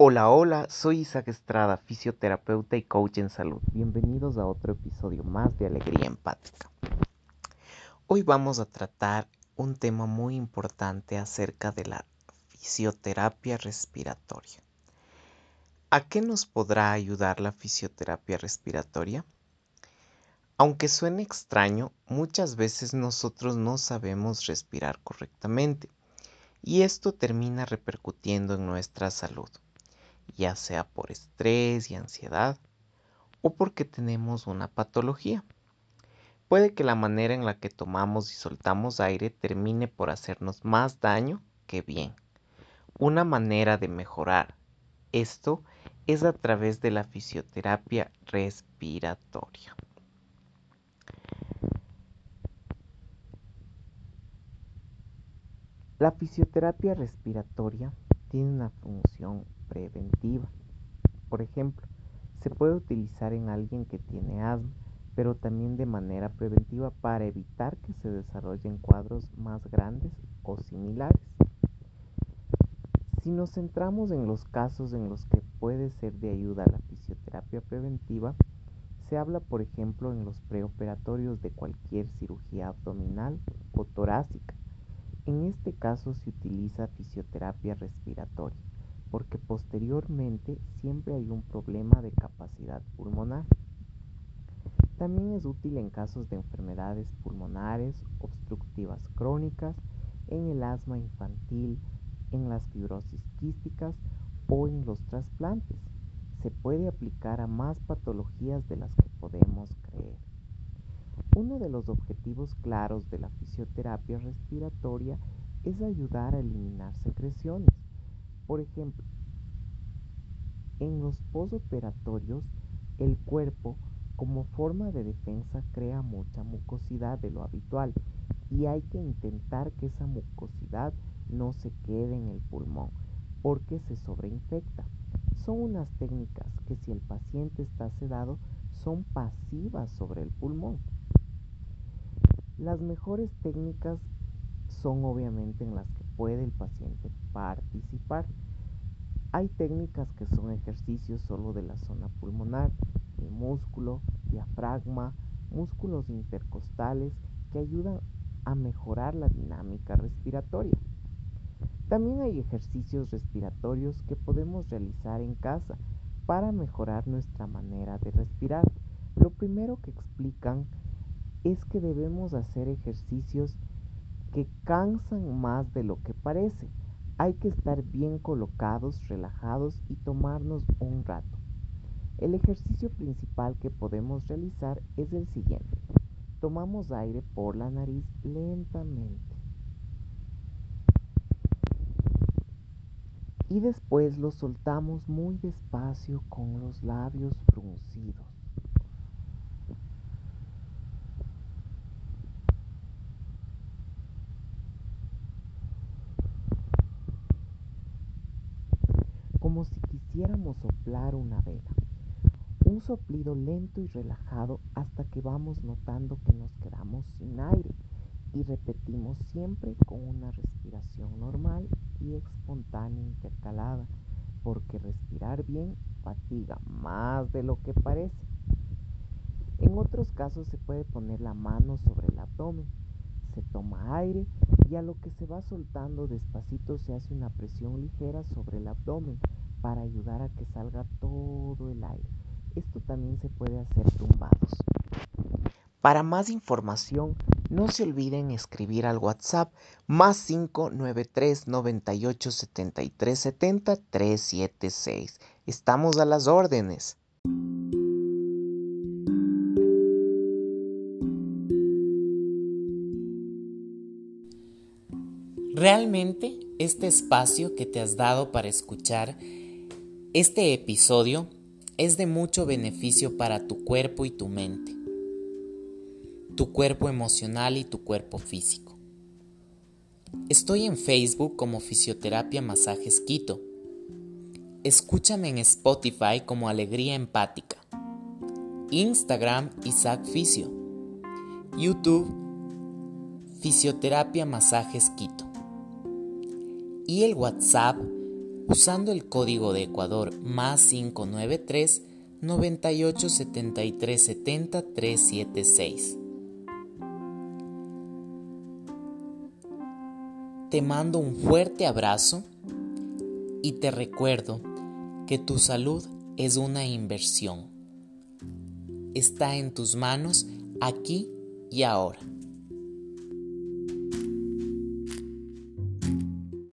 Hola, hola, soy Isaac Estrada, fisioterapeuta y coach en salud. Bienvenidos a otro episodio más de Alegría Empática. Hoy vamos a tratar un tema muy importante acerca de la fisioterapia respiratoria. ¿A qué nos podrá ayudar la fisioterapia respiratoria? Aunque suene extraño, muchas veces nosotros no sabemos respirar correctamente y esto termina repercutiendo en nuestra salud, ya sea por estrés y ansiedad o porque tenemos una patología. Puede que la manera en la que tomamos y soltamos aire termine por hacernos más daño que bien. Una manera de mejorar esto es a través de la fisioterapia respiratoria. La fisioterapia respiratoria tiene una función preventiva. Por ejemplo, se puede utilizar en alguien que tiene asma, pero también de manera preventiva para evitar que se desarrollen cuadros más grandes o similares. Si nos centramos en los casos en los que puede ser de ayuda la fisioterapia preventiva, se habla, por ejemplo, en los preoperatorios de cualquier cirugía abdominal o torácica en este caso se utiliza fisioterapia respiratoria, porque posteriormente siempre hay un problema de capacidad pulmonar. También es útil en casos de enfermedades pulmonares obstructivas crónicas, en el asma infantil, en las fibrosis quísticas o en los trasplantes. Se puede aplicar a más patologías de las que podemos creer. Uno de los objetivos claros de la fisioterapia respiratoria es ayudar a eliminar secreciones. Por ejemplo, en los posoperatorios, el cuerpo como forma de defensa crea mucha mucosidad de lo habitual y hay que intentar que esa mucosidad no se quede en el pulmón porque se sobreinfecta. Son unas técnicas que si el paciente está sedado son pasivas sobre el pulmón. Las mejores técnicas son obviamente en las puede el paciente participar. Hay técnicas que son ejercicios solo de la zona pulmonar, el músculo, diafragma, músculos intercostales que ayudan a mejorar la dinámica respiratoria. También hay ejercicios respiratorios que podemos realizar en casa para mejorar nuestra manera de respirar. Lo primero que explican es que debemos hacer ejercicios que cansan más de lo que parece. Hay que estar bien colocados, relajados y tomarnos un rato. El ejercicio principal que podemos realizar es el siguiente. Tomamos aire por la nariz lentamente. Y después lo soltamos muy despacio con los labios fruncidos. Como si quisiéramos soplar una vela. Un soplido lento y relajado hasta que vamos notando que nos quedamos sin aire y repetimos siempre con una respiración normal y espontánea intercalada, porque respirar bien fatiga más de lo que parece. En otros casos se puede poner la mano sobre el abdomen, se toma aire y a lo que se va soltando despacito se hace una presión ligera sobre el abdomen para ayudar a que salga todo el aire. Esto también se puede hacer tumbados. Para más información, no se olviden escribir al WhatsApp más 593 98 73 70 376. Estamos a las órdenes. Realmente este espacio que te has dado para escuchar este episodio es de mucho beneficio para tu cuerpo y tu mente, tu cuerpo emocional y tu cuerpo físico. Estoy en Facebook como Fisioterapia Masajes Quito. Escúchame en Spotify como Alegría Empática. Instagram Isaac Fisio. YouTube Fisioterapia Masajes Quito. Y el WhatsApp usando el código de Ecuador más 593 98 73 70 376. Te mando un fuerte abrazo y te recuerdo que tu salud es una inversión. Está en tus manos aquí y ahora.